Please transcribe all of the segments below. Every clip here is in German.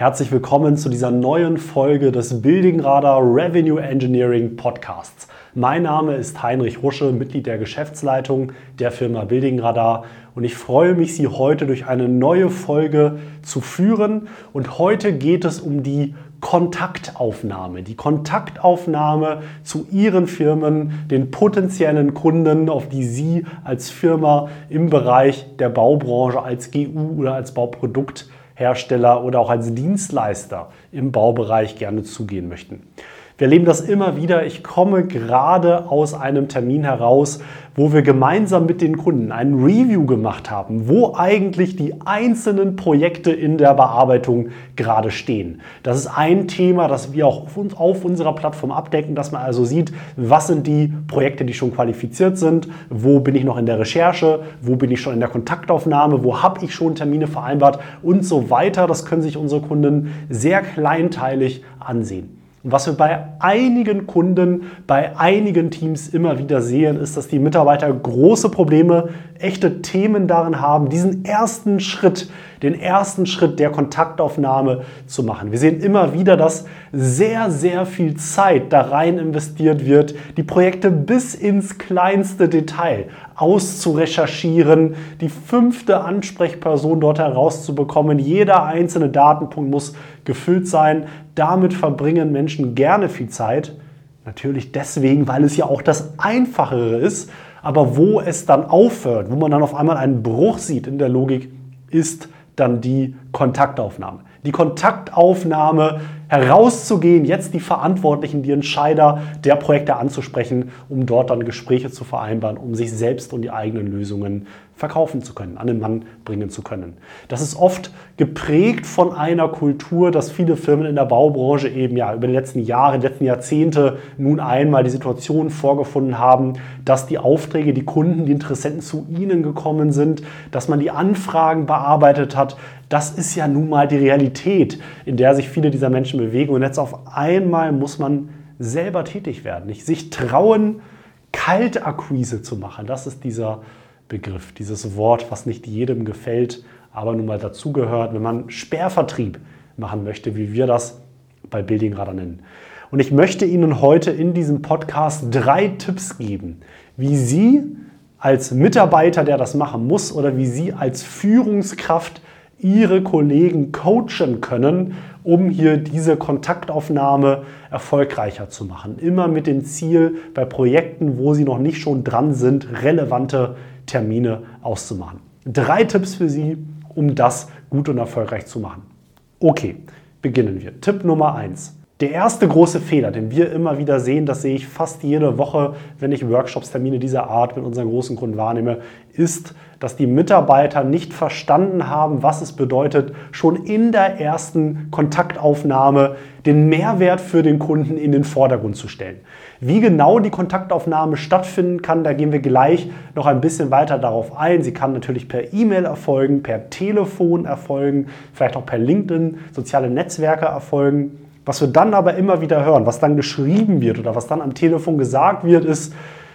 Herzlich willkommen zu dieser neuen Folge des Building Radar Revenue Engineering Podcasts. Mein Name ist Heinrich Rusche, Mitglied der Geschäftsleitung der Firma Building Radar und ich freue mich, Sie heute durch eine neue Folge zu führen. Und heute geht es um die Kontaktaufnahme, die Kontaktaufnahme zu Ihren Firmen, den potenziellen Kunden, auf die Sie als Firma im Bereich der Baubranche, als GU oder als Bauprodukt Hersteller oder auch als Dienstleister im Baubereich gerne zugehen möchten. Wir erleben das immer wieder. Ich komme gerade aus einem Termin heraus, wo wir gemeinsam mit den Kunden ein Review gemacht haben, wo eigentlich die einzelnen Projekte in der Bearbeitung gerade stehen. Das ist ein Thema, das wir auch auf unserer Plattform abdecken, dass man also sieht, was sind die Projekte, die schon qualifiziert sind, wo bin ich noch in der Recherche, wo bin ich schon in der Kontaktaufnahme, wo habe ich schon Termine vereinbart und so weiter. Das können sich unsere Kunden sehr kleinteilig ansehen. Und was wir bei einigen Kunden, bei einigen Teams immer wieder sehen, ist, dass die Mitarbeiter große Probleme, echte Themen darin haben, diesen ersten Schritt, den ersten Schritt der Kontaktaufnahme zu machen. Wir sehen immer wieder, dass sehr, sehr viel Zeit da rein investiert wird, die Projekte bis ins kleinste Detail auszurecherchieren, die fünfte Ansprechperson dort herauszubekommen. Jeder einzelne Datenpunkt muss gefüllt sein. Damit verbringen Menschen gerne viel Zeit. Natürlich deswegen, weil es ja auch das Einfachere ist. Aber wo es dann aufhört, wo man dann auf einmal einen Bruch sieht in der Logik, ist dann die Kontaktaufnahme. Die Kontaktaufnahme herauszugehen, jetzt die Verantwortlichen, die Entscheider der Projekte anzusprechen, um dort dann Gespräche zu vereinbaren, um sich selbst und die eigenen Lösungen verkaufen zu können, an den Mann bringen zu können. Das ist oft geprägt von einer Kultur, dass viele Firmen in der Baubranche eben ja über die letzten Jahre, die letzten Jahrzehnte nun einmal die Situation vorgefunden haben, dass die Aufträge, die Kunden, die Interessenten zu ihnen gekommen sind, dass man die Anfragen bearbeitet hat. Das ist ja nun mal die Realität, in der sich viele dieser Menschen bewegen. Und jetzt auf einmal muss man selber tätig werden, nicht sich trauen, Kaltakquise zu machen. Das ist dieser Begriff, dieses Wort, was nicht jedem gefällt, aber nun mal dazugehört, wenn man Sperrvertrieb machen möchte, wie wir das bei Building Radar nennen. Und ich möchte Ihnen heute in diesem Podcast drei Tipps geben, wie Sie als Mitarbeiter, der das machen muss, oder wie Sie als Führungskraft Ihre Kollegen coachen können, um hier diese Kontaktaufnahme erfolgreicher zu machen. Immer mit dem Ziel, bei Projekten, wo Sie noch nicht schon dran sind, relevante Termine auszumachen. Drei Tipps für Sie, um das gut und erfolgreich zu machen. Okay, beginnen wir. Tipp Nummer eins. Der erste große Fehler, den wir immer wieder sehen, das sehe ich fast jede Woche, wenn ich Workshops, Termine dieser Art mit unseren großen Kunden wahrnehme, ist, dass die Mitarbeiter nicht verstanden haben, was es bedeutet, schon in der ersten Kontaktaufnahme den Mehrwert für den Kunden in den Vordergrund zu stellen. Wie genau die Kontaktaufnahme stattfinden kann, da gehen wir gleich noch ein bisschen weiter darauf ein. Sie kann natürlich per E-Mail erfolgen, per Telefon erfolgen, vielleicht auch per LinkedIn, soziale Netzwerke erfolgen. Was wir dann aber immer wieder hören, was dann geschrieben wird oder was dann am Telefon gesagt wird, ist,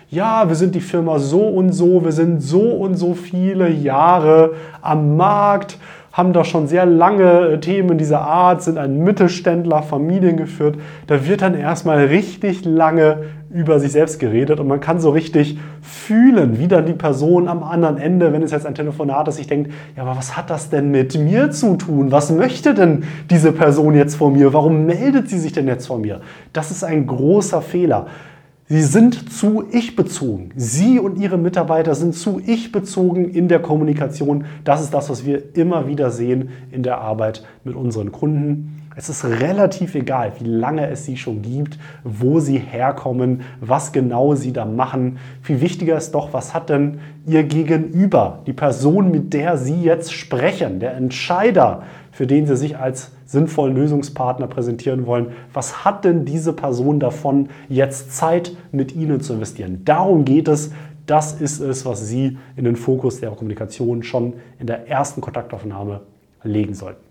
ja, wir sind die Firma so und so, wir sind so und so viele Jahre am Markt, haben da schon sehr lange äh, Themen dieser Art, sind ein Mittelständler, familiengeführt. Da wird dann erstmal richtig lange über sich selbst geredet und man kann so richtig fühlen, wie dann die Person am anderen Ende, wenn es jetzt ein Telefonat ist, sich denkt, ja, aber was hat das denn mit mir zu tun? Was möchte denn diese Person jetzt von mir? Warum meldet sie sich denn jetzt von mir? Das ist ein großer Fehler. Sie sind zu ich bezogen. Sie und Ihre Mitarbeiter sind zu ich bezogen in der Kommunikation. Das ist das, was wir immer wieder sehen in der Arbeit mit unseren Kunden. Es ist relativ egal, wie lange es sie schon gibt, wo sie herkommen, was genau sie da machen. Viel wichtiger ist doch, was hat denn ihr Gegenüber, die Person, mit der sie jetzt sprechen, der Entscheider, für den sie sich als sinnvollen Lösungspartner präsentieren wollen. Was hat denn diese Person davon, jetzt Zeit mit Ihnen zu investieren? Darum geht es. Das ist es, was Sie in den Fokus der Kommunikation schon in der ersten Kontaktaufnahme legen sollten.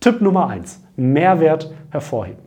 Tipp Nummer eins: Mehrwert hervorheben.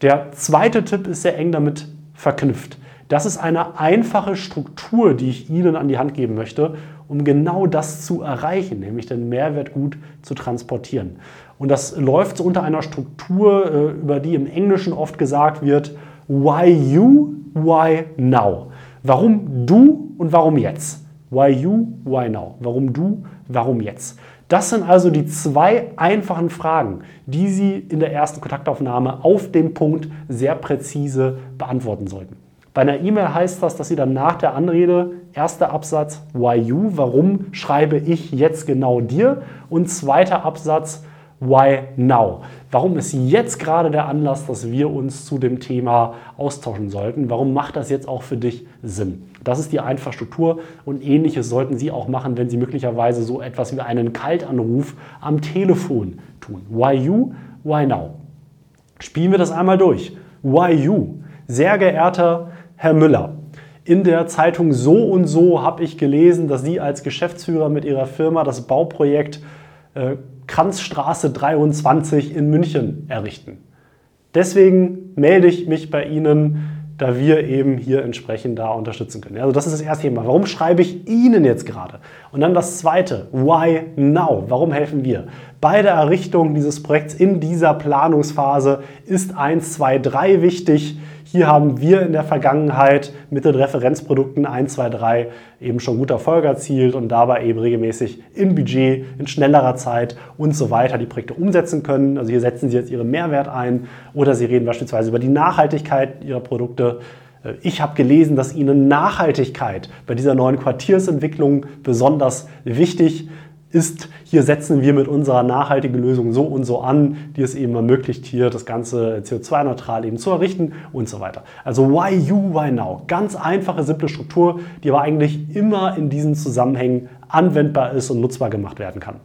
Der zweite Tipp ist sehr eng damit verknüpft. Das ist eine einfache Struktur, die ich Ihnen an die Hand geben möchte, um genau das zu erreichen, nämlich den Mehrwert gut zu transportieren. Und das läuft so unter einer Struktur, äh, über die im Englischen oft gesagt wird, why you, why now. Warum du und warum jetzt? Why you, why now? Warum du, warum jetzt? Das sind also die zwei einfachen Fragen, die Sie in der ersten Kontaktaufnahme auf dem Punkt sehr präzise beantworten sollten. Bei einer E-Mail heißt das, dass Sie dann nach der Anrede, erster Absatz, why you, warum schreibe ich jetzt genau dir? Und zweiter Absatz, why now? Warum ist jetzt gerade der Anlass, dass wir uns zu dem Thema austauschen sollten? Warum macht das jetzt auch für dich Sinn? Das ist die Einfachstruktur und ähnliches sollten Sie auch machen, wenn Sie möglicherweise so etwas wie einen Kaltanruf am Telefon tun. Why you? Why now? Spielen wir das einmal durch. Why you? Sehr geehrter Herr Müller, in der Zeitung So und So habe ich gelesen, dass Sie als Geschäftsführer mit Ihrer Firma das Bauprojekt äh, Kranzstraße 23 in München errichten. Deswegen melde ich mich bei Ihnen da wir eben hier entsprechend da unterstützen können. Also das ist das erste Thema. Warum schreibe ich Ihnen jetzt gerade? Und dann das zweite, why now? Warum helfen wir? Bei der Errichtung dieses Projekts in dieser Planungsphase ist 1, 2, 3 wichtig. Hier haben wir in der Vergangenheit mit den Referenzprodukten 1, 2, 3 eben schon gute Erfolge erzielt und dabei eben regelmäßig im Budget, in schnellerer Zeit und so weiter die Projekte umsetzen können. Also hier setzen Sie jetzt Ihren Mehrwert ein oder Sie reden beispielsweise über die Nachhaltigkeit Ihrer Produkte. Ich habe gelesen, dass Ihnen Nachhaltigkeit bei dieser neuen Quartiersentwicklung besonders wichtig ist hier setzen wir mit unserer nachhaltigen Lösung so und so an, die es eben ermöglicht, hier das Ganze CO2-neutral eben zu errichten und so weiter. Also why you, why now? Ganz einfache, simple Struktur, die aber eigentlich immer in diesen Zusammenhängen anwendbar ist und nutzbar gemacht werden kann.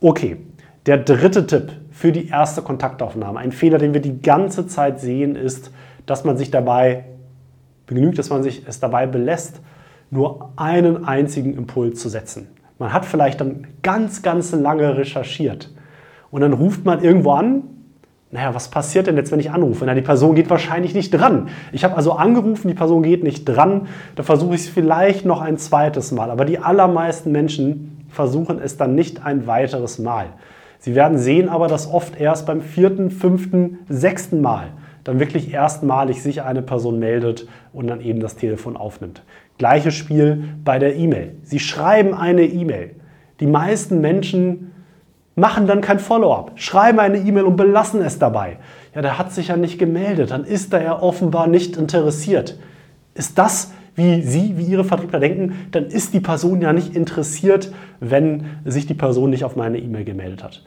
Okay, der dritte Tipp für die erste Kontaktaufnahme, ein Fehler, den wir die ganze Zeit sehen, ist, dass man sich dabei begnügt, dass man sich es dabei belässt, nur einen einzigen Impuls zu setzen. Man hat vielleicht dann ganz, ganz lange recherchiert und dann ruft man irgendwo an. Naja, was passiert denn jetzt, wenn ich anrufe? Na, die Person geht wahrscheinlich nicht dran. Ich habe also angerufen, die Person geht nicht dran. Da versuche ich es vielleicht noch ein zweites Mal. Aber die allermeisten Menschen versuchen es dann nicht ein weiteres Mal. Sie werden sehen aber, dass oft erst beim vierten, fünften, sechsten Mal dann wirklich erstmalig sich eine Person meldet und dann eben das Telefon aufnimmt. Gleiches Spiel bei der E-Mail. Sie schreiben eine E-Mail. Die meisten Menschen machen dann kein Follow-up, schreiben eine E-Mail und belassen es dabei. Ja, der hat sich ja nicht gemeldet, dann ist er ja offenbar nicht interessiert. Ist das, wie Sie, wie Ihre Vertriebler denken, dann ist die Person ja nicht interessiert, wenn sich die Person nicht auf meine E-Mail gemeldet hat.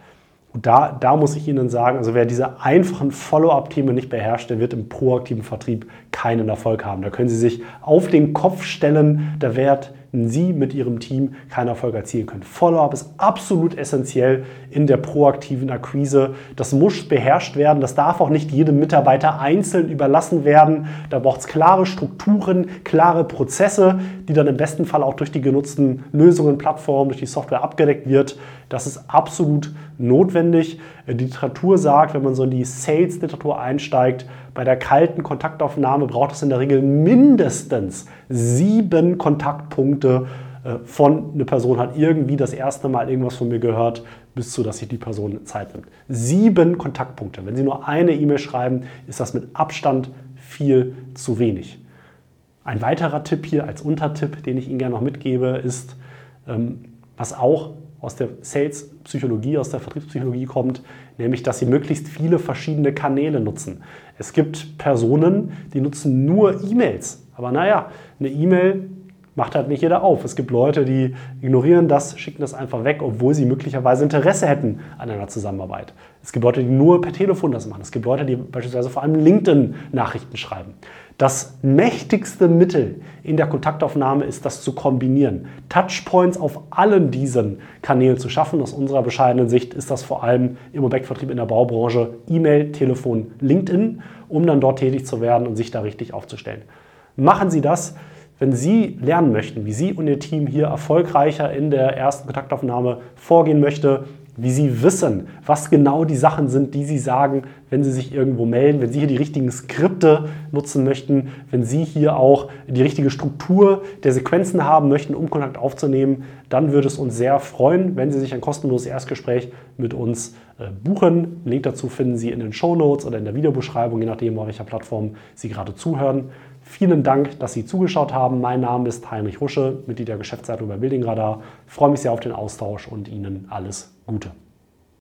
Und da, da muss ich Ihnen sagen, also wer diese einfachen Follow-up-Themen nicht beherrscht, der wird im proaktiven Vertrieb keinen Erfolg haben. Da können Sie sich auf den Kopf stellen, da wird Sie mit Ihrem Team keinen Erfolg erzielen können. Follow-up ist absolut essentiell in der proaktiven Akquise. Das muss beherrscht werden. Das darf auch nicht jedem Mitarbeiter einzeln überlassen werden. Da braucht es klare Strukturen, klare Prozesse, die dann im besten Fall auch durch die genutzten Lösungen, Plattformen, durch die Software abgedeckt wird. Das ist absolut notwendig. Die Literatur sagt, wenn man so in die Sales-Literatur einsteigt, bei der kalten Kontaktaufnahme braucht es in der Regel mindestens sieben Kontaktpunkte äh, von eine Person hat irgendwie das erste Mal irgendwas von mir gehört, bis zu, dass sich die Person Zeit nimmt. Sieben Kontaktpunkte. Wenn Sie nur eine E-Mail schreiben, ist das mit Abstand viel zu wenig. Ein weiterer Tipp hier als Untertipp, den ich Ihnen gerne noch mitgebe, ist, ähm, was auch aus der Sales-Psychologie, aus der Vertriebspsychologie kommt, nämlich dass sie möglichst viele verschiedene Kanäle nutzen. Es gibt Personen, die nutzen nur E-Mails. Aber naja, eine E-Mail macht halt nicht jeder auf. Es gibt Leute, die ignorieren das, schicken das einfach weg, obwohl sie möglicherweise Interesse hätten an einer Zusammenarbeit. Es gibt Leute, die nur per Telefon das machen. Es gibt Leute, die beispielsweise vor allem LinkedIn-Nachrichten schreiben. Das mächtigste Mittel in der Kontaktaufnahme ist, das zu kombinieren. Touchpoints auf allen diesen Kanälen zu schaffen. Aus unserer bescheidenen Sicht ist das vor allem im Objektvertrieb in der Baubranche E-Mail, Telefon, LinkedIn, um dann dort tätig zu werden und sich da richtig aufzustellen. Machen Sie das. Wenn Sie lernen möchten, wie Sie und Ihr Team hier erfolgreicher in der ersten Kontaktaufnahme vorgehen möchte, wie Sie wissen, was genau die Sachen sind, die Sie sagen, wenn Sie sich irgendwo melden, wenn Sie hier die richtigen Skripte nutzen möchten, wenn Sie hier auch die richtige Struktur der Sequenzen haben möchten, um Kontakt aufzunehmen, dann würde es uns sehr freuen, wenn Sie sich ein kostenloses Erstgespräch mit uns äh, buchen. Link dazu finden Sie in den Show Notes oder in der Videobeschreibung, je nachdem, auf welcher Plattform Sie gerade zuhören. Vielen Dank, dass Sie zugeschaut haben. Mein Name ist Heinrich Rusche, Mitglied der Geschäftsleitung bei Building Radar. Ich freue mich sehr auf den Austausch und Ihnen alles Gute.